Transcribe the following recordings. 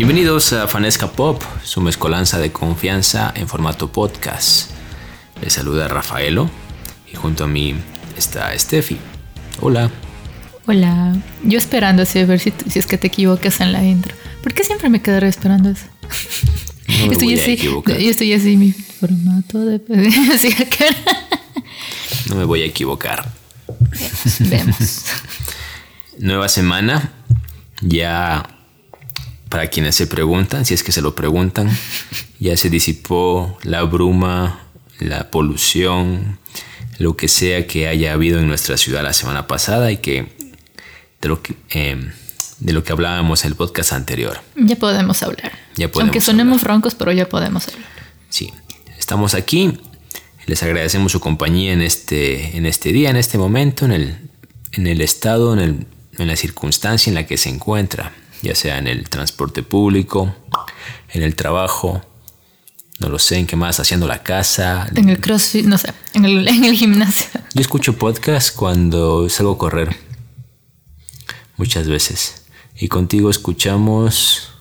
Bienvenidos a Fanesca Pop, su mezcolanza de confianza en formato podcast. Les saluda Rafaelo y junto a mí está Steffi. Hola. Hola. Yo esperando así a ver si, si es que te equivocas en la intro. ¿Por qué siempre me quedaré esperando eso? No estoy así, yo estoy así, mi formato de. No me voy a equivocar. Vemos. Nueva semana. Ya para quienes se preguntan, si es que se lo preguntan, ya se disipó la bruma, la polución, lo que sea que haya habido en nuestra ciudad la semana pasada y que de lo que, eh, de lo que hablábamos en el podcast anterior. Ya podemos hablar. Ya podemos Aunque sonemos roncos, pero ya podemos hablar. Sí, estamos aquí. Les agradecemos su compañía en este, en este día, en este momento, en el, en el estado, en, el, en la circunstancia en la que se encuentra, ya sea en el transporte público, en el trabajo, no lo sé, en qué más, haciendo la casa. En el crossfit, no sé, en el, en el gimnasio. Yo escucho podcast cuando salgo a correr, muchas veces. Y contigo escuchamos,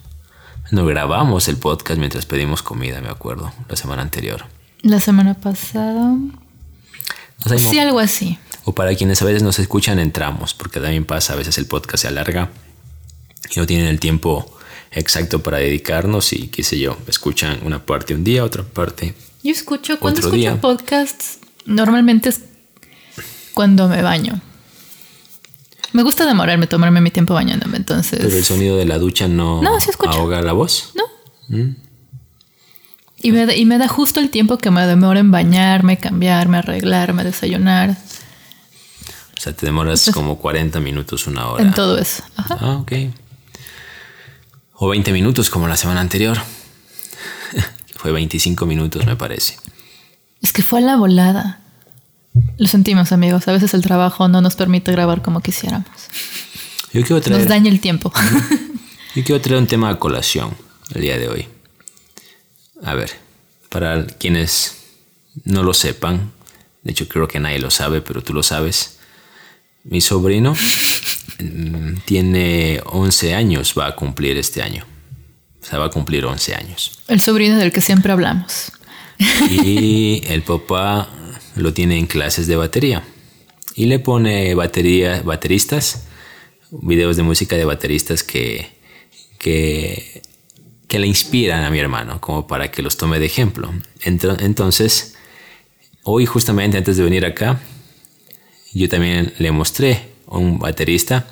no grabamos el podcast mientras pedimos comida, me acuerdo, la semana anterior. La semana pasada. O sea, Sí, algo así. O para quienes a veces nos escuchan en tramos, porque también pasa, a veces el podcast se alarga y no tienen el tiempo exacto para dedicarnos y qué sé yo, escuchan una parte un día, otra parte. Yo escucho, cuando Otro escucho día. podcasts, normalmente es cuando me baño. Me gusta demorarme, tomarme mi tiempo bañándome, entonces. Pero el sonido de la ducha no, No, sí ahoga la voz. No. Y me, da, y me da justo el tiempo que me demora en bañarme, cambiarme, arreglarme, desayunar, O sea, te demoras como 40 minutos, una hora. en todo eso. Ajá. Ah, ok. O 20 minutos como la semana anterior. Fue 25 minutos, me parece. Es que fue a la volada. Lo sentimos, amigos. A veces el trabajo no nos permite grabar como quisiéramos. Yo quiero traer... Nos daña el tiempo. Yo quiero traer un tema a colación el día de hoy. A ver, para quienes no lo sepan, de hecho creo que nadie lo sabe, pero tú lo sabes. Mi sobrino tiene 11 años, va a cumplir este año. O sea, va a cumplir 11 años. El sobrino del que siempre hablamos. Y el papá lo tiene en clases de batería. Y le pone batería, bateristas, videos de música de bateristas que, que, que le inspiran a mi hermano, como para que los tome de ejemplo. Entonces, hoy justamente antes de venir acá, yo también le mostré un baterista,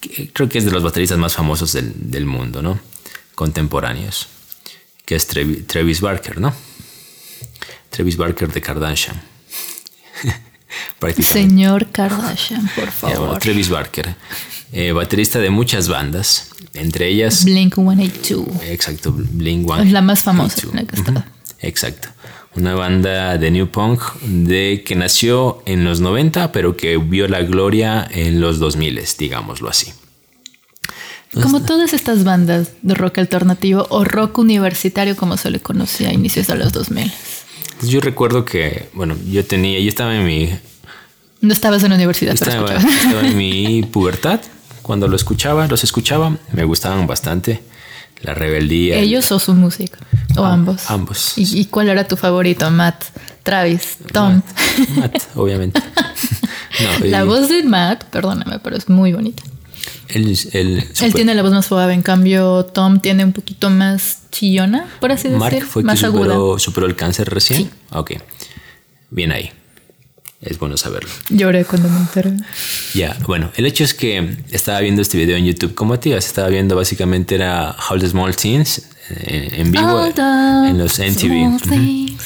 que creo que es de los bateristas más famosos del, del mundo, ¿no? Contemporáneos, que es Trevi- Travis Barker, ¿no? Travis Barker de Kardashian. Señor Kardashian, por bueno, favor. Travis Barker, eh, baterista de muchas bandas, entre ellas, Blink 182. exacto, Blink One. Es la más famosa en la que está. Exacto. Una banda de New Punk de que nació en los 90, pero que vio la gloria en los 2000, digámoslo así. Como todas estas bandas de rock alternativo o rock universitario, como se le conocía a inicios de los 2000. Yo recuerdo que, bueno, yo tenía, yo estaba en mi, No estabas en la universidad, pero estaba, escuchabas. estaba en mi pubertad cuando lo escuchaba, los escuchaba, me gustaban bastante. La rebeldía. ¿Ellos o su música? ¿O Ah, ambos? ambos. ¿Y, cuál era tu favorito? Matt, Travis, Tom. Matt, obviamente. No, La voz de Matt, perdóname, pero es muy bonita. Él, él- Él tiene la voz más suave, en cambio Tom tiene un poquito más chillona, por así Mark decir, fue más aguda. superó, superó el cáncer recién. Sí. Ok. Bien ahí. Es bueno saberlo. Lloré cuando me enteré. Ya, bueno, el hecho es que estaba viendo este video en YouTube como tías. Estaba viendo básicamente era How the Small Teens eh, en vivo All the en los MTV. Things.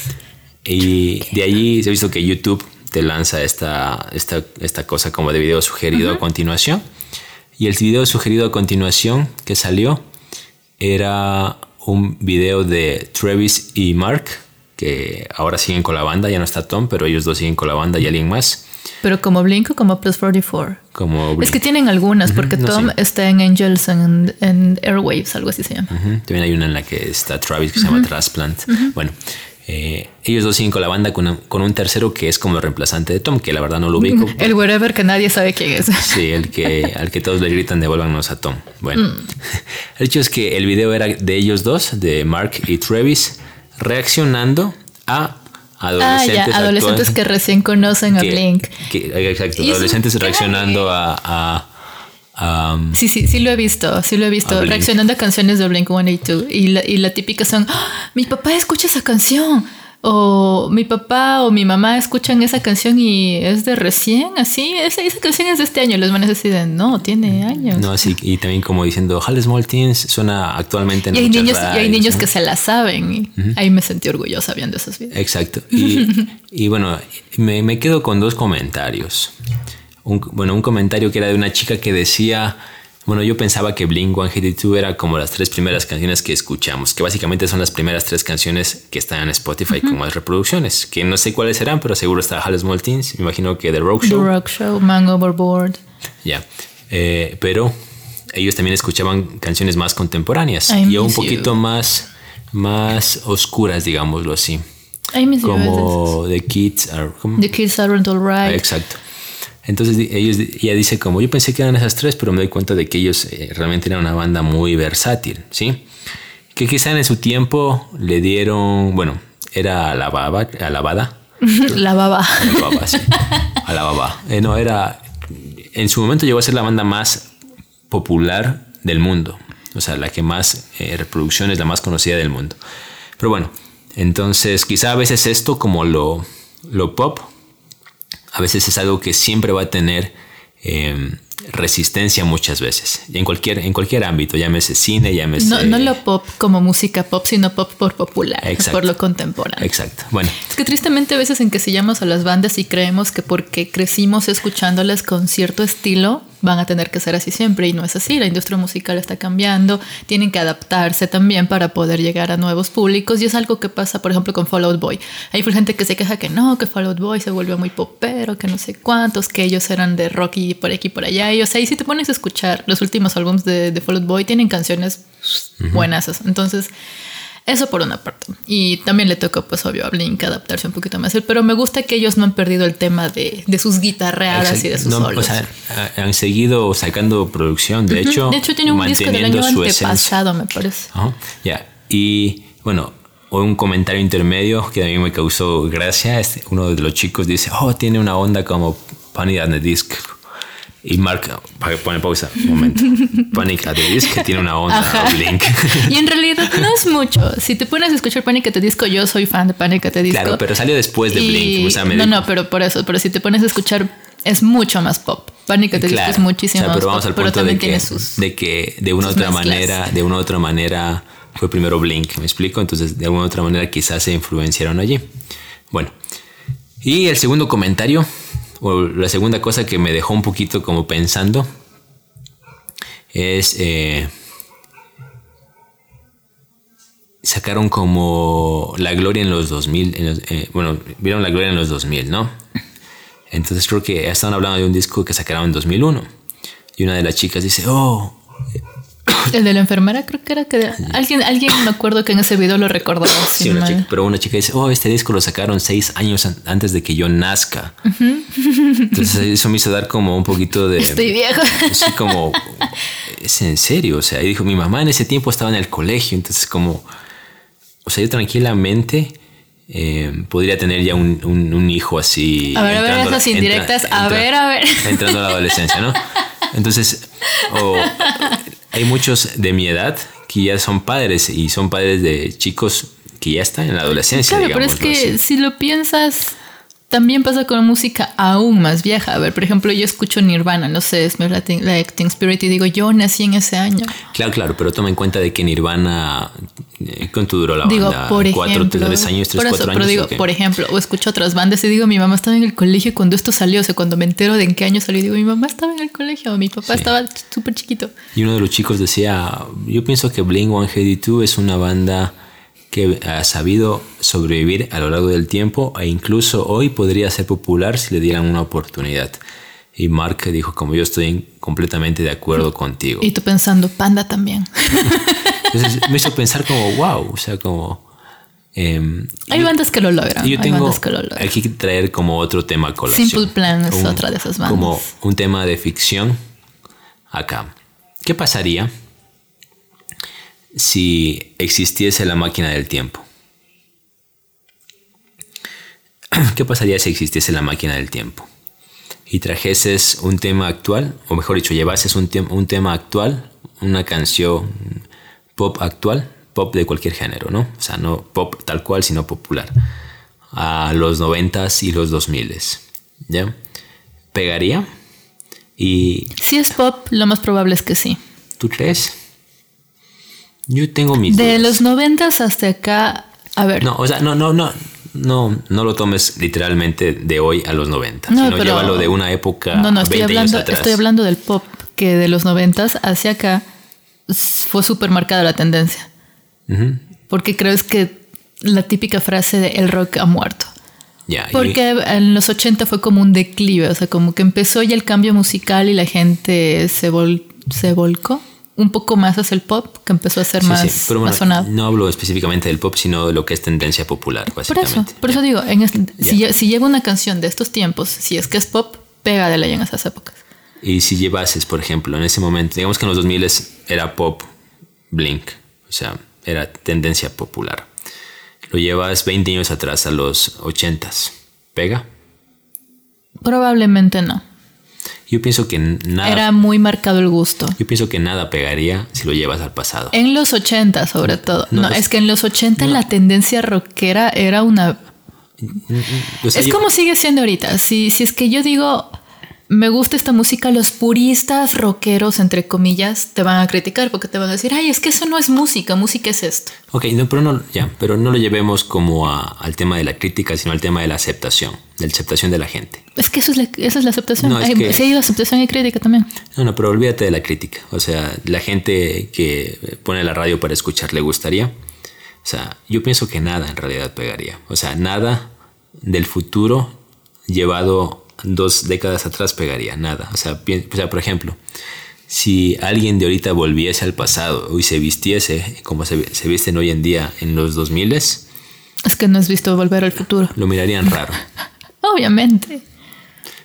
Y de allí se ha visto que YouTube te lanza esta, esta, esta cosa como de video sugerido a continuación. Y el video sugerido a continuación que salió era un video de Travis y Mark, que ahora siguen con la banda, ya no está Tom, pero ellos dos siguen con la banda y alguien más. Pero como Blink o como Plus 44. Como Es que tienen algunas, porque no, Tom está en Angels and, and Airwaves, algo así se llama. Ujú, También hay una en la que está Travis que se llama Transplant. Bueno, Eh, ellos dos siguen con la banda con, con, un tercero que es como el reemplazante de Tom, que la verdad no lo ubico. El wherever que nadie sabe quién es. Sí, el que al que todos le gritan devuélvanos a Tom. Bueno, mm. el hecho es que el video era de ellos dos, de Mark y Travis, reaccionando a adolescentes, ah, ya, adolescentes que recién conocen a Blink. exacto, adolescentes reaccionando a Um, sí, sí, sí lo he visto, sí lo he visto, reaccionando a canciones de Blink 182 y la, y la típica son, ¡Ah! mi papá escucha esa canción, o mi papá o mi mamá escuchan esa canción y es de recién, así, esa, esa canción es de este año, los manes deciden, no, tiene años. No, sí, y también como diciendo, Hall Small Teens suena actualmente en y hay niños Y hay niños que se la saben, y ahí me sentí orgullosa viendo esos videos. Exacto, y, y bueno, me, me quedo con dos comentarios un, bueno, un comentario que era de una chica que decía, bueno, yo pensaba que Blink 182 era como las tres primeras canciones que escuchamos, que básicamente son las primeras tres canciones que están en Spotify como las reproducciones, que no sé cuáles serán, pero seguro está Hall Small Teens, me imagino que The Rock Show. The Rock Show, Man Overboard. Ya, eh, pero ellos también escuchaban canciones más contemporáneas y un poquito más, más oscuras, digámoslo así. como The Kids Are... The Kids Aren't Alright. Exacto. Entonces ellos, ella dice como, yo pensé que eran esas tres, pero me doy cuenta de que ellos eh, realmente eran una banda muy versátil, ¿sí? Que quizá en su tiempo le dieron, bueno, era alabada. alabada. La baba. La baba, sí. Alababa. Eh, no, era, en su momento llegó a ser la banda más popular del mundo. O sea, la que más eh, reproducciones, la más conocida del mundo. Pero bueno, entonces quizá a veces esto como lo, lo pop a veces es algo que siempre va a tener em, resistencia muchas veces. en cualquier, en cualquier ámbito, llámese cine, llámese... No, no lo pop como música pop, sino pop por popular, por lo contemporáneo. Exacto. Bueno. Es que tristemente a veces encasilamos a las bandas y creemos que porque crecimos escuchándolas con cierto estilo, van a tener que ser así siempre y no es así. La industria musical está cambiando, tienen que adaptarse también para poder llegar a nuevos públicos y es algo que pasa, por ejemplo, con Fall Out Boy. Hay gente que se queja que no, que Fall Out Boy se vuelve muy popero, que no sé cuántos, que ellos eran de rock y por aquí y por allá. Y o sea, y si te pones a escuchar los últimos álbumes de, de Fall Out Boy, tienen canciones buenas. Entonces, eso por una parte. Y también le tocó, pues obvio, a Blink adaptarse un poquito más. Pero me gusta que ellos no han perdido el tema de, de sus guitarreadas y de sus no, solos. O sea, han seguido sacando producción. De hecho, de hecho tiene un disco del año antepasado, me parece. Ya. Y bueno, un comentario intermedio que a mí me causó gracia. Uno de los chicos dice, oh, tiene una onda como Panic at the Disc y Mark pone pausa un momento. Panic at the Disco tiene una onda Blink. Y en realidad no es mucho. Si te pones a escuchar Panic at the Disco, yo soy fan de Panic at the Disco. Claro, pero salió después de Blink. no, no, pero por eso. Pero si te pones a escuchar, es mucho más pop. Panic at the Disco es muchísimo más pero vamos al punto de que, de que de una otra manera, de una u otra manera fue primero Blink, ¿me explico? Entonces, de alguna u otra manera quizás se influenciaron allí. Bueno, y el segundo comentario o la segunda cosa que me dejó un poquito como pensando es eh, sacaron como la gloria en los 2000 eh, bueno vieron la gloria en los 2000 no entonces creo que estaban hablando de un disco que sacaron en 2001 y una de las chicas dice oh el de la enfermera creo que era que alguien, alguien me acuerdo que en ese video lo recordaba. Sí, una chica, pero una chica dice, oh, este disco lo sacaron seis años antes de que yo nazca. Entonces eso me hizo dar como un poquito de... Estoy viejo. Sí, como, es en serio, o sea, y dijo, mi mamá en ese tiempo estaba en el colegio, entonces como, o sea, yo tranquilamente... Eh, podría tener ya un, un, hijo así. A ver, a ver, esas indirectas. a ver, a ver. Entrando a la adolescencia, ¿no? Entonces, o hay muchos de mi edad que ya son padres y son padres de chicos que ya están en la adolescencia. Claro, pero es que si lo piensas, también pasa con música aún más vieja. A ver, por ejemplo, yo escucho Nirvana, no sé, es la Acting Spirit y digo, yo nací en ese año. Claro, claro, pero toma en cuenta de que Nirvana, eh, ¿cuánto duró la digo, banda? Por ejemplo, tres años, tres, cuatro años. Pero digo, por ejemplo, o escucho otras bandas y digo, mi mamá estaba en el colegio cuando esto salió, o sea, cuando me entero de en qué año salió, digo, mi mamá estaba en el colegio, mi papá estaba súper chiquito. Y uno de los chicos decía, yo pienso que Blink 182 es una banda que ha sabido sobrevivir a lo largo del tiempo e incluso hoy podría ser popular si le dieran una oportunidad. Y Mark dijo, como yo estoy completamente de acuerdo contigo. Y tú pensando, Panda también. Entonces me hizo pensar como, wow, o sea, como... Em, Hay yo- bandas que lo logran. Yo hay tengo bandas que lo logran. hay que traer como otro tema a colación. Simple Plan es otra de esas bandas. Como un tema de ficción acá. ¿Qué pasaría si existiese la máquina del tiempo? ¿Qué pasaría si existiese la máquina del tiempo? Y trajeses un tema actual, o mejor dicho, llevases un, un tema actual, una canción pop actual, pop de cualquier género, ¿no? O sea, no pop tal cual, sino popular, a los noventas y los dos miles, ¿ya? Pegaría y Si es pop, lo más probable es que sí. ¿tú crees? Yo tengo mis De dudas. los noventas hasta acá, a ver, No, o sea, no, no, no, no, no lo tomes literalmente de hoy a los 90, No, sino pero- llévalo de una época no, no, estoy 20 hablando, años atrás. estoy hablando del pop, que de los noventas hacia acá fue súper marcada la tendencia. Porque creo es que la típica frase de el rock ha muerto. Porque en los 80 fue como un declive, o sea, como que empezó ya el cambio musical y la gente se, vol- se volcó un poco más hacia el pop, que empezó a ser sí, más, sí, pero bueno, más sonado. no hablo específicamente del pop, sino de lo que es tendencia popular, Por básicamente. eso, por eso digo, en es- si, si lleva una canción de estos tiempos, si es que es pop, pega de ley en esas épocas. Y si llevases, por ejemplo, en ese momento, digamos que en los 2000 era pop, blink, o sea, era tendencia popular. Lo llevas 20 años atrás, a los 80s, ¿pega? Probablemente no. Yo pienso que nada, Era muy marcado el gusto. yo pienso que nada pegaría si lo llevas al pasado. En los 80 sobre todo. No, No, los- es que en los 80 la tendencia rockera era una O sea, es yo- como sigue siendo ahorita. Si, si es que yo digo, me gusta esta música, los puristas rockeros, entre comillas, te van a criticar porque te van a decir, ay, es que eso no es música, música es esto. Ok, no, pero no, ya, pero no lo llevemos como a- al tema de la crítica, sino al tema de la aceptación, de la aceptación de la gente. Es que eso es la, esa es la aceptación. No, es Hay- que- Sí hay aceptación y crítica también. No, no, pero olvídate de la crítica. O sea, la gente que pone la radio para escuchar le gustaría. O sea, yo pienso que nada en realidad pegaría. O sea, nada del futuro llevado dos décadas atrás pegaría. Nada. O sea, o sea, por ejemplo, si alguien de ahorita volviese al pasado y se vistiese como se, se visten hoy en día en los 2000 Es que no has visto Volver al Futuro. lo mirarían raro. Obviamente.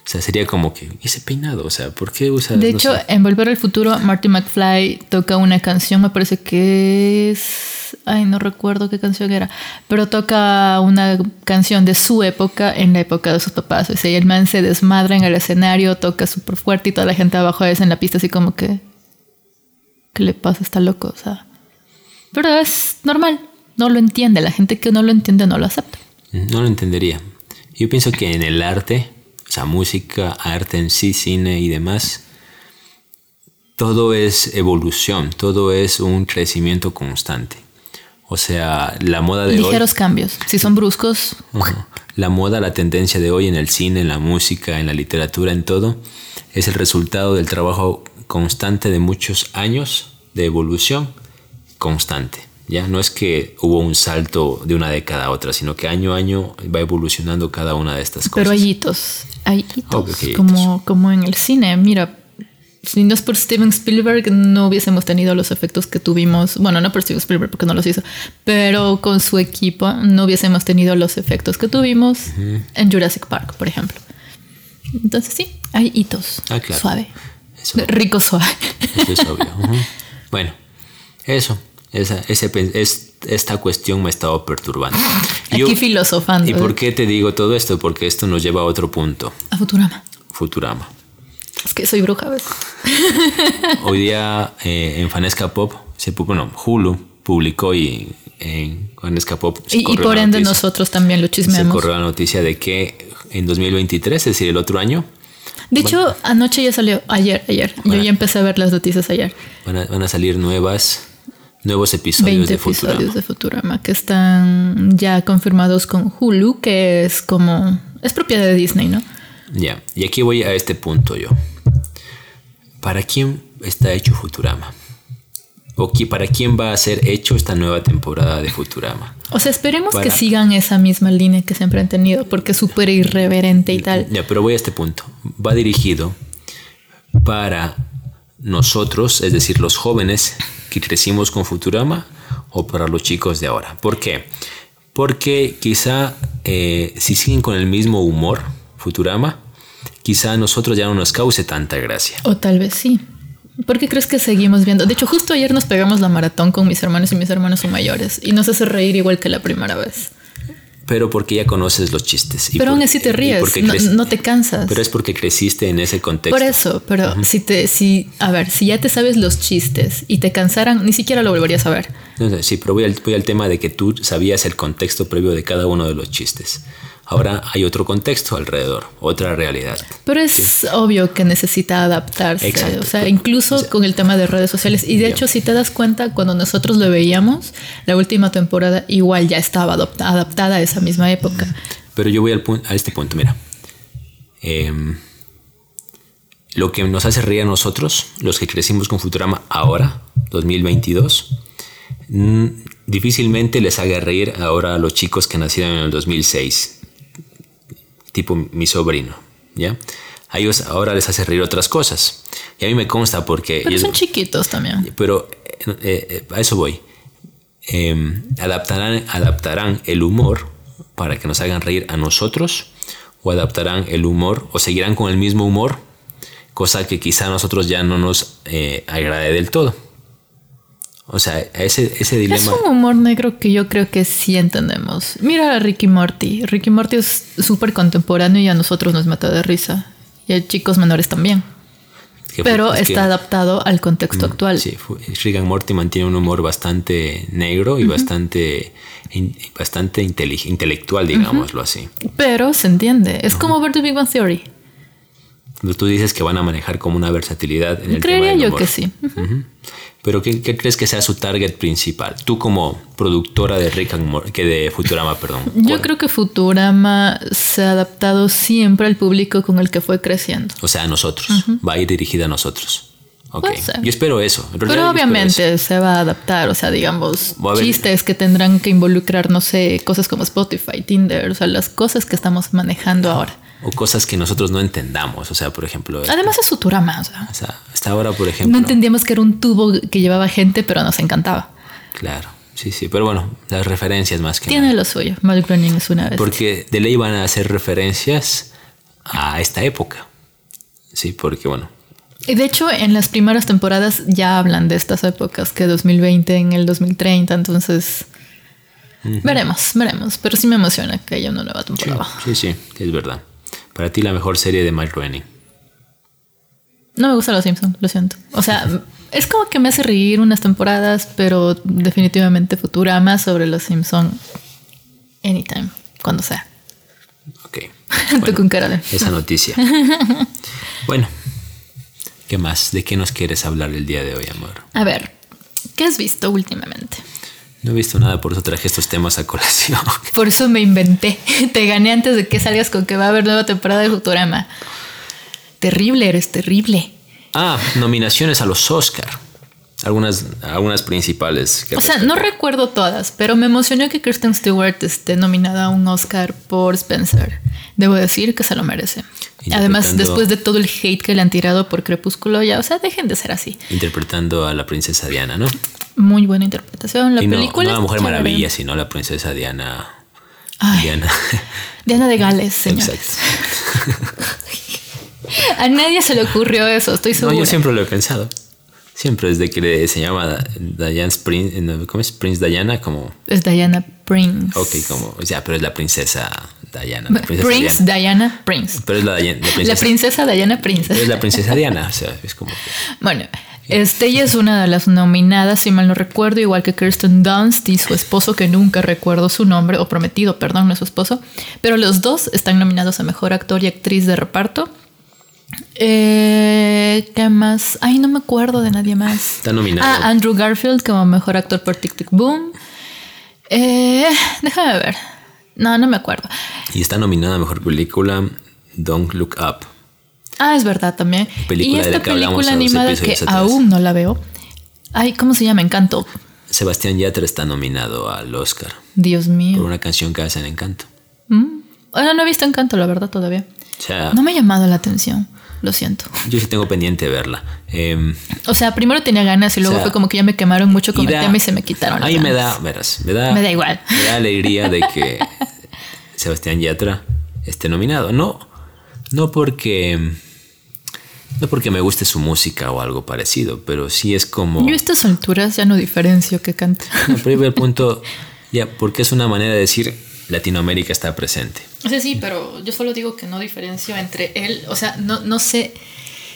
O sea, sería como que, ¿y ese peinado? O sea, ¿por qué usa De no hecho, sé? en Volver al Futuro, Marty McFly toca una canción, me parece que es... Ay, no recuerdo qué canción era, pero toca una canción de su época en la época de sus papás. O sea, y el man se desmadra en el escenario, toca súper fuerte y toda la gente abajo es en la pista así como que... ¿Qué le pasa? Está loco, o sea... Pero es normal, no lo entiende. La gente que no lo entiende no lo acepta. No lo entendería. Yo pienso que en el arte, o sea, música, arte en sí, cine y demás, todo es evolución, todo es un crecimiento constante. O sea, la moda de Ligeros cambios. Si son bruscos, hoy, la moda, la tendencia de hoy en el cine, en la música, en la literatura, en todo, es el resultado del trabajo constante de muchos años de evolución constante. Ya no es que hubo un salto de una década a otra, sino que año a año va evolucionando cada una de estas cosas. Pero hay hitos, hay hitos, hay como, como en el cine. Mira, si no es por Steven Spielberg, no hubiésemos tenido los efectos que tuvimos. Bueno, no por Steven Spielberg porque no los hizo, pero con su equipo no hubiésemos tenido los efectos que tuvimos en Jurassic Park, por ejemplo. Entonces sí, hay hitos. Ah, claro. Suave. Eso. Rico suave. Eso es obvio. Bueno, eso. Esa, ese, es, esta cuestión me ha estado perturbando. Aquí filosofando. ¿Y por qué te digo todo esto? Porque esto nos lleva a otro punto. A Futurama. Futurama. Es que soy bruja, ¿ves? Hoy día eh, en Fanesca Pop, se, bueno, Hulu publicó y en Fanesca Pop se Y, y por ende noticia- nosotros también lo se chismeamos. corrió la noticia de que en 2023, es decir, el otro año, De hecho, anoche ya salió, ayer, ayer. Yo ya empecé a ver las noticias ayer. van a, van a salir nuevas, nuevos episodios 20 de Futurama. episodios de Futurama que están ya confirmados con Hulu, que es como... Es propiedad de Disney, ¿no? Ya, y aquí voy a este punto yo. ¿Para quién está hecho Futurama? ¿O para quién va a ser hecho esta nueva temporada de Futurama? O sea, esperemos que Para- sigan esa misma línea que siempre han tenido, porque es súper irreverente y tal. Ya, pero voy a este punto. Va dirigido para nosotros, es decir, los jóvenes que crecimos con Futurama, o para los chicos de ahora. ¿Por qué? Porque quizá eh, si siguen con el mismo humor, Futurama, quizá a nosotros ya no nos cause tanta gracia. O tal vez sí. ¿Por qué crees que seguimos viendo? De hecho, justo ayer nos pegamos la maratón con mis hermanos y mis hermanos son mayores y nos hace reír igual que la primera vez. Pero porque ya conoces los chistes. pero aún así te ríes, no, te cansas. Pero es porque creciste en ese contexto. Por eso, pero si te, si, a ver, si ya te sabes los chistes y te cansaran, ni siquiera lo volverías a ver. sí, pero voy voy al tema de que tú sabías el contexto previo de cada uno de los chistes. Ahora hay otro contexto alrededor, otra realidad. Pero es obvio que necesita adaptarse, Exacto. o sea, incluso con el tema de redes sociales. Y de hecho, si te das cuenta, cuando nosotros lo veíamos, la última temporada igual ya estaba adaptada a esa misma época. Pero yo voy al a este punto, mira. Em, lo que nos hace reír a nosotros, los que crecimos con Futurama ahora, 2022, mm, difícilmente les haga reír ahora a los chicos que nacieron en el 2006 tipo mi sobrino, ¿ya? A ellos ahora les hace reír otras cosas. Y a mí me consta porque... Pero son chiquitos también. Pero eh, eh, a eso voy. Em, adaptarán, adaptarán el humor para que nos hagan reír a nosotros o adaptarán el humor o seguirán con el mismo humor, cosa que quizá a nosotros ya no nos eh, agrade del todo. O sea, ese, ese dilema. Es un humor negro que yo creo que sí entendemos. Mira a Ricky Morty. Ricky Morty es súper contemporáneo y a nosotros nos mata de risa. Y a chicos menores también. Pero está adaptado al contexto mm, actual. Sí, Rick and Morty mantiene un humor bastante negro y bastante, bastante intelectual, digámoslo así. Pero se entiende. Es como ver The Big Bang Theory. Tú dices que van a manejar como una versatilidad en el Creería yo que sí. Pero ¿qué, crees que sea su target principal? Tú como productora de Rick que de Futurama, perdón. Yo creo que Futurama se ha adaptado siempre al público con el que fue creciendo. O sea, a nosotros. Va a ir dirigida a nosotros. Okay. Yo espero eso. Pero obviamente se va a adaptar, o sea, digamos, chistes que tendrán que involucrar, no sé, cosas como Spotify, Tinder, o sea, las cosas que estamos manejando ahora o cosas que nosotros no entendamos. O sea, por ejemplo. Además es Futurama. O sea, hasta ahora, por ejemplo. No entendíamos que era un tubo que llevaba gente, pero nos encantaba. Claro. Sí, sí, pero bueno, las referencias más que Tiene lo suyo. Mal Groening es una vez. Porque de ley van a hacer referencias a esta época. Sí, porque bueno. Y de hecho, en las primeras temporadas ya hablan de estas épocas, que 2020 en el 2030, entonces. Veremos, veremos. Pero sí me emociona que haya una nueva temporada. sí, sí es verdad. Para ti la mejor serie de Mike Groening. No me gusta Los Simpsons, lo siento. O sea, es como que me hace reír unas temporadas, pero definitivamente Futurama sobre Los Simpsons anytime, cuando sea. Ok. Bueno, con cara de... Esa noticia. bueno, ¿qué más? ¿De qué nos quieres hablar el día de hoy, amor? A ver, ¿qué has visto últimamente? No he visto nada, por eso traje estos temas a colación. Por eso me inventé. Te gané antes de que salgas con que va a haber nueva temporada de Futurama. Terrible, eres terrible. Ah, nominaciones a los Oscar. Algunas, algunas principales. o sea, no recuerdo todas, pero me emocionó que Kristen Stewart esté nominada a un Oscar por Spencer. Debo decir que se lo merece. Además, después de todo el hate que le han tirado por Crepúsculo, ya, o sea, dejen de ser así. Interpretando a la princesa Diana, ¿no? Muy buena interpretación. La película. No, la Mujer Maravilla, sino la princesa Diana. Diana. Diana de Gales, señores. Exacto. A nadie se le ocurrió eso, estoy seguro. No, yo siempre lo he pensado. Siempre desde que se llama Diana Prince, ¿cómo es? Prince Diana, como... Es Diana Prince. Ok, como, ya, pero es la princesa Diana. Prince Diana. Prince. Pero es la, princesa, la princesa Diana Prince. es la princesa Diana, o sea, es como... Bueno, este, ella es una de las nominadas, si mal no recuerdo, igual que Kirsten Dunst y su esposo, que nunca recuerdo su nombre, o prometido, perdón, no es su esposo. Pero los dos están nominados a Mejor Actor y Actriz de Reparto. Eh, ¿Qué más? Ay, no me acuerdo de nadie más. Está nominado. Ah, Andrew Garfield como Mejor Actor por Tic Tic Boom. Eh, déjame ver. No, no me acuerdo. Y está nominada a Mejor Película Don't Look Up. Ah, es verdad también. y esta película animada que aún no la veo. Ay, ¿cómo se llama? Encanto. Sebastián Yatra está nominado al Oscar. Dios mío. Por una canción que hace en Encanto. Mm. no he visto Encanto, la verdad, todavía. O sea, No me ha llamado la atención, lo siento. yo sí tengo pendiente verla. Em, O sea, primero tenía ganas y luego O sea, fue como que ya me quemaron mucho con y el da- tema y se me quitaron. Ahí me da, verás, me da, Me da igual. me da alegría de que Sebastián Yatra esté nominado. No, no porque, no porque me guste su música o algo parecido, pero sí es como. Yo a estas alturas ya no diferencio que canta. No, pero el punto, ya, porque es una manera de decir Latinoamérica está presente. O sea, sí, pero yo solo digo que no diferencio entre él. O sea, no, no sé.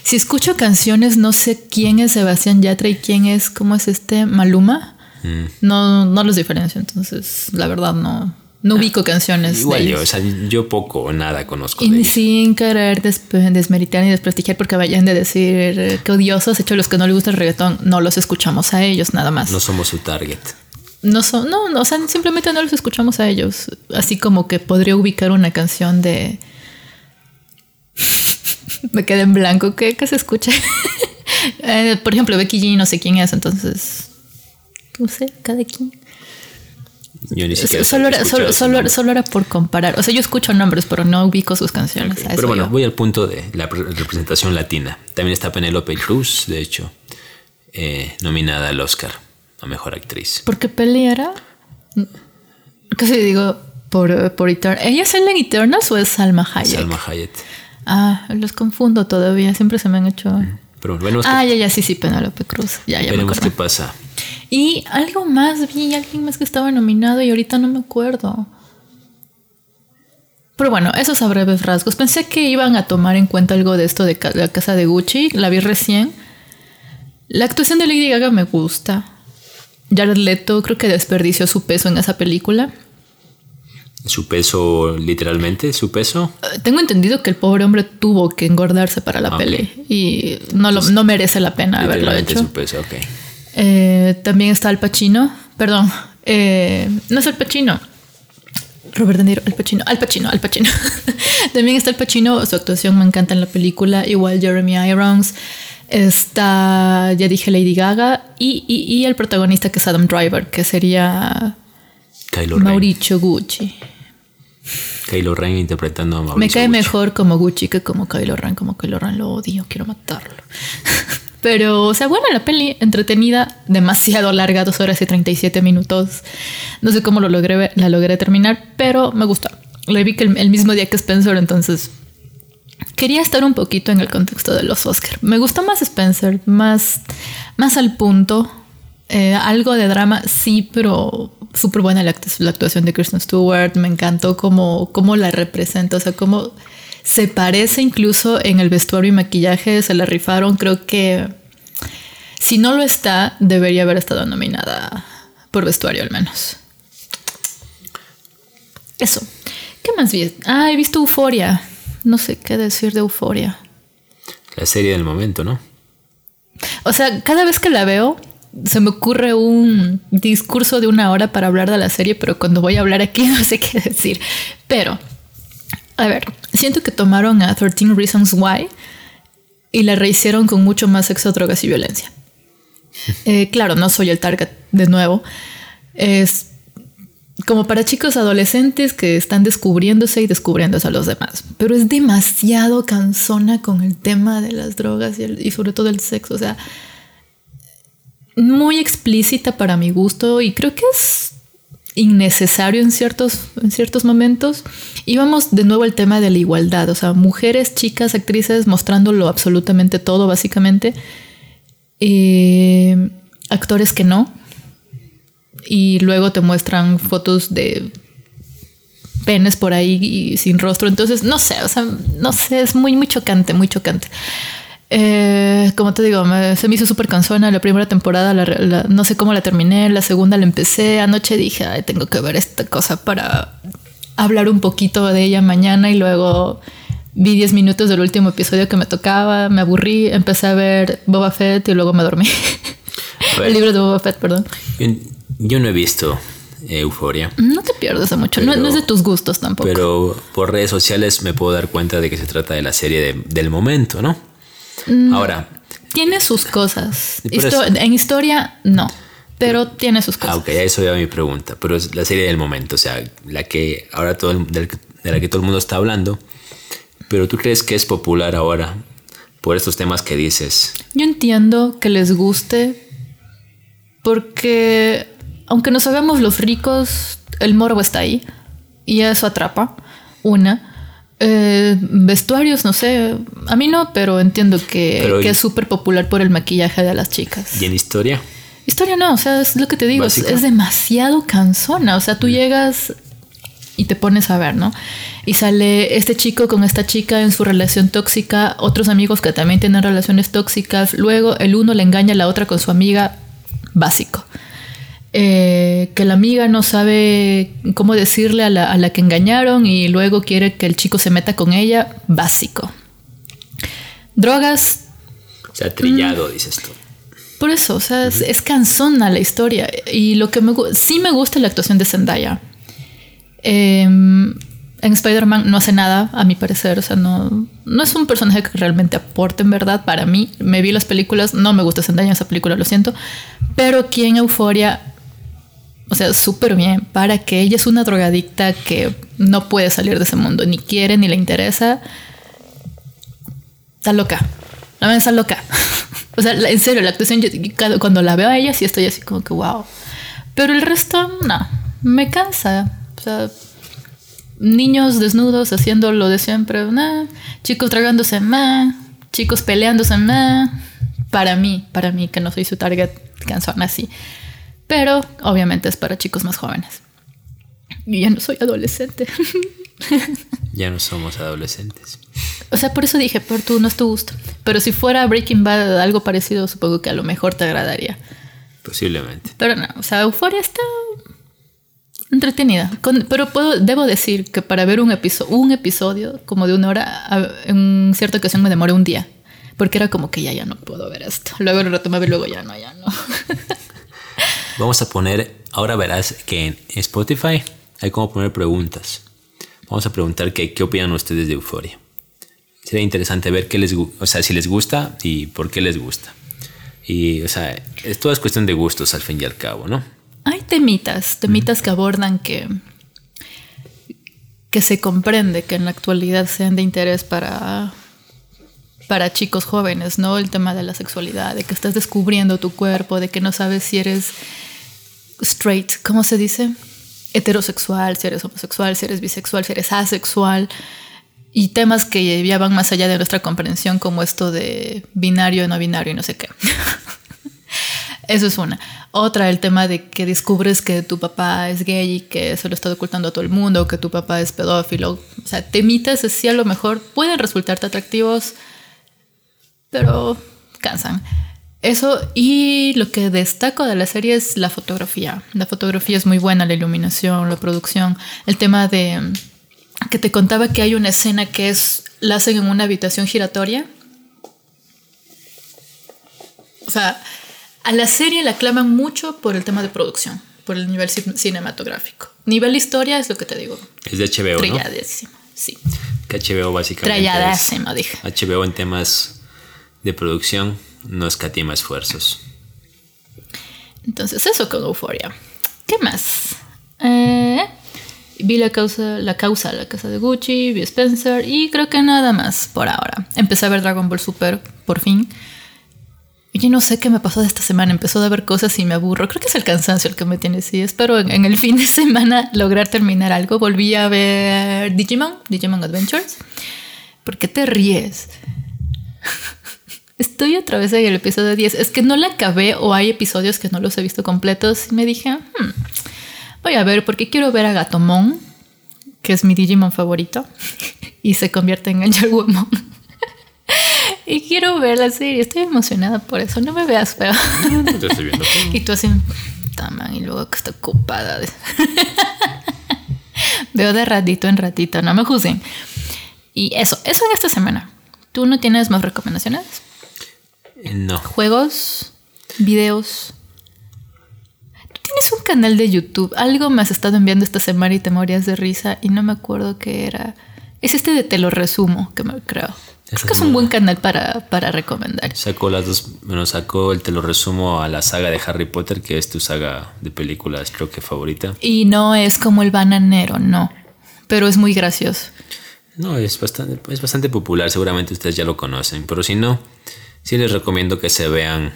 Si escucho canciones, no sé quién es Sebastián Yatra y quién es, ¿cómo es este? Maluma. Mm. No, no los diferencio. Entonces, la verdad, no, no ubico canciones. Igual yo, o sea, yo poco o nada conozco Y de ni ellos. sin querer desp- desmeritar ni desprestigiar porque vayan de decir eh, que odiosos, hecho los que no les gusta el reggaetón, no los escuchamos a ellos nada más. No somos su target. No son, no, no, o sea, simplemente no los escuchamos a ellos. Así como que podría ubicar una canción de. Me quedé en blanco. ¿Qué, qué se escucha? Eh, por ejemplo, Becky G, no sé quién es, entonces. No sé, cada quien. Yo ni siquiera Solo era, solo, solo, solo era por comparar. O sea, yo escucho nombres, pero no ubico sus canciones. Pero bueno, voy al punto de la pre- representación latina. También está Penélope Cruz, de hecho, eh, nominada al Oscar a Mejor Actriz. ¿Por qué peleara? Casi digo por, por Eternals. ¿Ella es Ellen Eternals o es Salma Hayek? Salma Hayek. Ah, los confundo todavía. Siempre se me han hecho. Pero veremos, Ah, ya, ya, sí, sí, Penélope Cruz. Ya, ya veremos qué pasa. Y algo más, vi alguien más que estaba nominado y ahorita no me acuerdo. Pero bueno, esos a breves rasgos. Pensé que iban a tomar en cuenta algo de esto de la casa de Gucci. La vi recién. La actuación de Lady Gaga me gusta. Jared Leto creo que desperdició su peso en esa película. Su peso, literalmente, su peso. Eh, Tengo entendido que el pobre hombre tuvo que engordarse para la Ah, ok. peli y no, lo- no merece la pena haberlo Literalmente hecho. su peso, ok. Eh, también está Al Pacino. Perdón, eh, no es Al Pacino. Robert De Niro, Al Pacino, Al Pacino, Al Pacino. también está Al Pacino, su actuación me encanta en la película. Igual Jeremy Irons. Está, ya dije, Lady Gaga. Y, y- y el protagonista que es Adam Driver, que sería Kylo. Mauricio Gucci. Kylo Ren interpretando a Mauricio Me cae Gucci. mejor como Gucci que como Kylo Ren. Como Kylo Ren lo odio, quiero matarlo. Pero, o sea, bueno, la peli entretenida, demasiado larga, dos horas y 37 minutos. No sé cómo lo logré, la logré terminar, pero me gustó. La vi que el, el mismo día que Spencer, entonces quería estar un poquito en el contexto de los Oscar. Me gustó más Spencer, más, más al punto. Eh, algo de drama, sí, pero súper buena la, actu- la actuación de Kristen Stewart. Me encantó cómo, cómo la representa, o sea, cómo se parece incluso en el vestuario y maquillaje. Se la rifaron. Creo que si no lo está, debería haber estado nominada por vestuario al menos. Eso. ¿Qué más vi? Ah, he visto Euforia. No sé qué decir de Euforia. La serie del momento, ¿no? O sea, cada vez que la veo, se me ocurre un discurso de una hora para hablar de la serie, pero cuando voy a hablar aquí no sé qué decir. Pero, a ver, siento que tomaron a 13 Reasons Why y la rehicieron con mucho más sexo, drogas y violencia. Eh, claro, no soy el target de nuevo. Es como para chicos adolescentes que están descubriéndose y descubriéndose a los demás. Pero es demasiado cansona con el tema de las drogas y, sobre todo el sexo. O sea, muy explícita para mi gusto y creo que es innecesario en ciertos, en ciertos momentos. Y vamos de nuevo al tema de la igualdad. O sea, mujeres, chicas, actrices mostrándolo absolutamente todo, básicamente. Eh, actores que no. Y luego te muestran fotos de penes por ahí y sin rostro. Entonces, no sé, o sea, no sé, es muy, muy chocante, muy chocante. Eh, como te digo, me- se me hizo súper cansona la primera temporada, la- la- no sé cómo la terminé, la segunda la empecé, anoche dije, "Ay, tengo que ver esta cosa para hablar un poquito de ella mañana y luego vi 10 minutos del último episodio que me tocaba, me aburrí, empecé a ver Boba Fett y luego me dormí. El libro de Boba Fett, perdón. Yo, no he visto Euforia, No te pierdas de mucho, no, Pero- no es de tus gustos tampoco. pero por redes sociales me puedo dar cuenta de que se trata de la serie de- del momento, ¿no? Mm. Ahora, Tiene sus cosas. Pero Histo- es- En historia, no. Pero tiene sus ah, cosas. ok, a eso iba mi pregunta, pero es la serie del momento, o sea, la que ahora todo el- de la que todo el mundo está hablando, Pero tú crees que es popular ahora por estos temas que dices. Yo entiendo que les guste porque aunque nos hagamos los ricos, el morbo está ahí y eso atrapa. Una. Eh, vestuarios, no sé, a mí no, pero entiendo que, Pero- que es súper popular por el maquillaje de las chicas. ¿Y en historia? Historia no, o sea, es lo que te digo, es, es demasiado cansona. O sea, tú llegas y te pones a ver, ¿no? Y sale este chico con esta chica en su relación tóxica, otros amigos que también tienen relaciones tóxicas, luego el uno le engaña a la otra con su amiga, básico. Eh, que la amiga no sabe cómo decirle a la, a la que engañaron y luego quiere que el chico se meta con ella, básico. Drogas, O sea, trillado, dices tú. por eso, o sea, es, es cansona la historia. Y lo que me sí me gusta la actuación de Zendaya. Em, en Spider-Man no hace nada, a mi parecer. O sea, no, no es un personaje que realmente aporte en verdad para mí. Me vi las películas, no me gusta Zendaya en esa película, lo siento. Pero aquí en Euforia, o sea, súper bien. Para que ella es una drogadicta que no puede salir de ese mundo, ni quiere, ni le interesa. Está loca. La ven está loca. o sea, en serio, la actuación, yo- cuando la veo a ella, sí estoy así como que wow. Pero el resto, no. Me cansa. O sea, niños desnudos haciendo lo de siempre, nah. Chicos tragándose, Chicos peleándose, más Para mí, para mí, que no soy su target, cansona así. Pero obviamente es para chicos más jóvenes. Yo ya no soy adolescente. Ya no somos adolescentes. O sea, por eso dije, por tú no es tu gusto. Pero si fuera Breaking Bad algo parecido, supongo que a lo mejor te agradaría. Posiblemente. Pero no, o sea, Euphoria está entretenida. Con- pero puedo, debo decir que para ver un, episo- un episodio como de una hora, a- en cierta ocasión me demoré un día. Porque era como que ya, ya no puedo ver esto. Luego lo retomaba y luego ya no, ya no. Vamos a poner, ahora verás que en Spotify hay como poner preguntas. Vamos a preguntar que, qué opinan ustedes de Euforia. Sería interesante ver qué les, o sea, si les gusta y por qué les gusta. Y, o sea, es todo es cuestión de gustos al fin y al cabo, ¿no? Hay temitas, temitas que abordan que, que se comprende que en la actualidad sean de interés para, para chicos jóvenes, ¿no? El tema de la sexualidad, de que estás descubriendo tu cuerpo, de que no sabes si eres straight, ¿cómo se dice? Heterosexual, si eres homosexual, si eres bisexual, si eres asexual. Y temas que ya van más allá de nuestra comprensión, como esto de binario, no binario y no sé qué. Eso es una. Otra, el tema de que descubres que tu papá es gay y que se lo está ocultando a todo el mundo, que tu papá es pedófilo. O sea, temitas así a lo mejor pueden resultarte atractivos, pero cansan. Eso, y lo que destaco de la serie es la fotografía. La fotografía es muy buena, la iluminación, la producción. El tema de que te contaba que hay una escena que es la hacen en una habitación giratoria. O sea, a la serie la aclaman mucho por el tema de producción, por el nivel cin- cinematográfico. Nivel historia es lo que te digo. Es de HBO, ¿no? Sí. Que HBO básicamente Trelladísimo, dije. HBO en temas de producción no escatima esfuerzos. Entonces, eso con Euphoria. ¿Qué más? Eh, vi la causa, la causa, la casa de Gucci, vi Spencer y creo que nada más por ahora. Empecé a ver Dragon Ball Super, por fin. Y yo no sé qué me pasó de esta semana. Empezó a ver cosas y me aburro. Creo que es el cansancio el que me tiene así. Espero en, en el fin de semana lograr terminar algo. Volví a ver Digimon, Digimon Adventures. ¿Por qué te ríes? Estoy otra vez en el episodio 10. Es que no la acabé o hay episodios que no los he visto completos. Y me dije, "Hmm, voy a ver porque quiero ver a Gatomon, que es mi Digimon favorito, y se convierte en el Yarwamon. y quiero ver la serie. Estoy emocionada por eso. No me veas feo. Te estoy viendo. y tú así, taman, y luego que está ocupada. de- Veo de ratito en ratito, no me juzguen. Y eso, eso en esta semana. ¿Tú no tienes más recomendaciones? No. juegos, videos. Tú tienes un canal de YouTube. Algo me has estado enviando esta semana y te morías de risa y no me acuerdo qué era. Es este de Te lo resumo, que me creo. Creo que es un buen canal para, para recomendar. Sacó las dos, bueno, sacó el te lo resumo a la saga de Harry Potter, que es tu saga de películas, creo que favorita. Y no es como el bananero, no. Pero es muy gracioso. No, es bastante, es bastante popular, seguramente ustedes ya lo conocen, pero si no, sí les recomiendo que se vean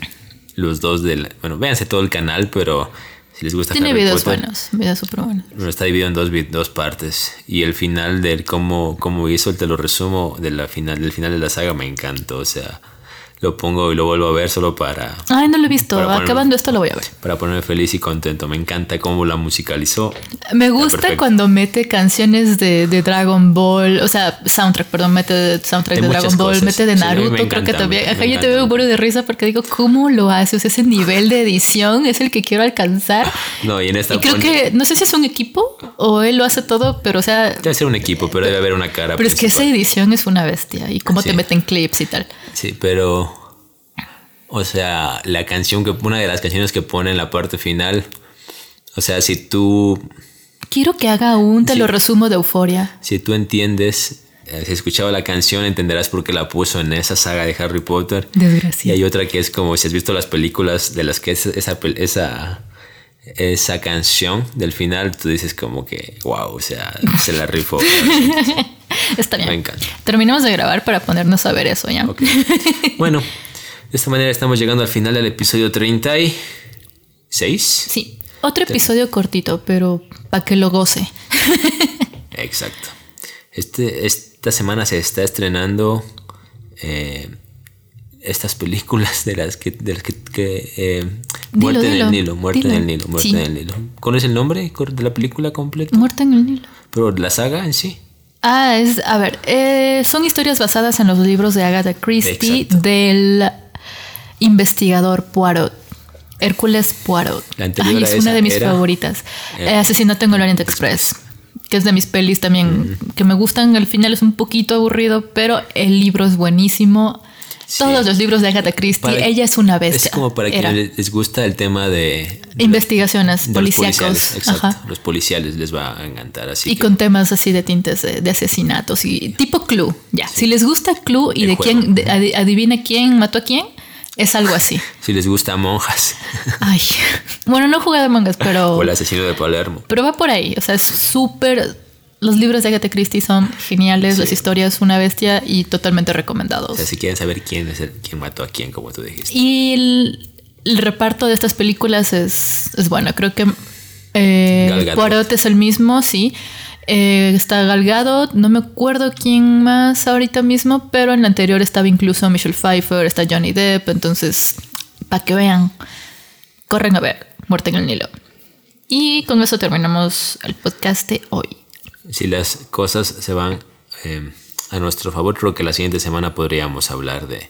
los dos del... Bueno, véanse todo el canal, pero si les gusta Tiene Harry videos Potter, buenos, videos súper buenos. Bueno, está dividido en dos, dos partes. Y el final del cómo, cómo hizo, te lo resumo, de la final, del final de la saga me encantó. O sea, lo pongo y lo vuelvo a ver solo para, Ay, no lo he visto. Acabando esto lo voy a ver. para ponerme feliz y contento. Me encanta cómo la musicalizó. Me gusta cuando mete canciones de, de Dragon Ball, o sea, soundtrack, perdón, mete soundtrack De Dragon Ball, cosas. mete de Sí, me Naruto, creo que también. me yo te veo un de risa porque digo, ¿cómo lo hace? O sea, ese nivel de edición es el que quiero alcanzar. No, y en esta Y creo que, no sé si es un equipo o él lo hace todo, pero o sea, Debe ser un equipo, pero debe haber una cara. pero es que esa edición es una bestia y cómo Sí. te meten clips y tal. Sí, pero. O sea, la canción que. Una de las canciones que pone en la parte final. O sea, si tú. Quiero que haga un te lo resumo de euforia. Si tú entiendes. eh, Si has escuchado la canción, entenderás por qué la puso en esa saga de Harry Potter. Y Desgracia. hay otra que es como si has visto las películas de las que es esa, esa, esa canción del final, tú dices como que, wow, o sea, se la rifó. Está bien. Me encanta. Terminamos de grabar para ponernos a ver eso, ¿ya? Bueno, de esta manera estamos llegando al final del episodio 36. Sí. Otro episodio cortito, pero para que lo goce. Exacto. Este, esta semana se está estrenando eh, estas películas de las que... De las que, que, eh, Dilo, muerte en el Nilo, muerte dilo. en el Nilo, muerte Sí. en el Nilo. ¿Cuál es el nombre de la película completa? Muerte en el Nilo. Pero la saga en sí. Ah, es, a ver, eh, son historias basadas en los libros de Agatha Christie Exacto. del investigador Poirot. Hércules Poirot. La anterior Ay, es una de mis era- favoritas. Eh, Eh, Asesinato en el Orient Express. Que es de mis pelis también que me gustan. Al final es un poquito aburrido, pero el libro es buenísimo. Sí. Todos los libros de Agatha Christie. Para- ella es una bestia. Es como para Era. quienes les gusta el tema de... de Investigaciones los policiales, Exacto. Ajá. Los policiales les va a encantar. Así Y que- con temas así de tintes de, de asesinatos y tipo Clue. Ya, si les gusta Clue y El de juego. quién de- adi- adivina quién mató a quién, es algo así. Si les gusta monjas Ay, bueno, no jugué de mangas, pero o el asesino de Palermo. pero va por ahí. O sea, es súper. Los libros de Agatha Christie son geniales, Sí. las historias una bestia y totalmente O recomendados. sea, si quieren saber quién es el, quién mató a quién, como tú dijiste. Y el, el reparto de estas películas es, es bueno. Creo que eh. Poirot es el mismo, sí. Eh, está Gal Gadot, no me acuerdo quién más ahorita mismo, pero en la anterior estaba incluso Michelle Pfeiffer, está Johnny Depp, entonces, para que vean, corren a ver Muerte en el Nilo. Y con eso terminamos el podcast de hoy. Si las cosas se van eh, a nuestro favor, creo que la siguiente semana podríamos hablar de,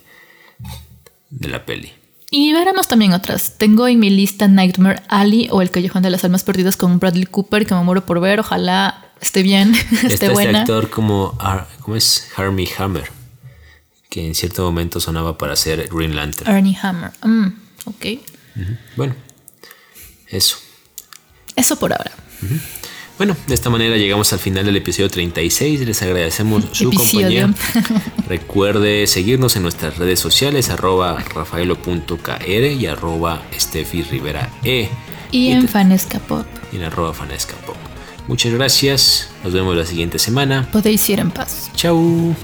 de la peli. Y veremos también otras. Tengo en mi lista Nightmare Alley o El Callejón de las Almas Perdidas con Bradley Cooper, que me muero por ver. Ojalá esté bien, esté Está este buena. actor como, ¿cómo es? Harmy Hammer, que en cierto momento sonaba para ser Green Lantern. Ernie Hammer. Mm, ok. Bueno, eso. Eso por ahora. Bueno, de esta manera llegamos al final del episodio 36. Les agradecemos su Episodio. compañía. Recuerde seguirnos en nuestras redes sociales, arroba rafaelo.kr y arroba Steffi Rivera E. Y en Fanesca Pop. y en arroba Fanesca Pop. Muchas gracias. Nos vemos la siguiente semana. Podéis ir en paz. Chau.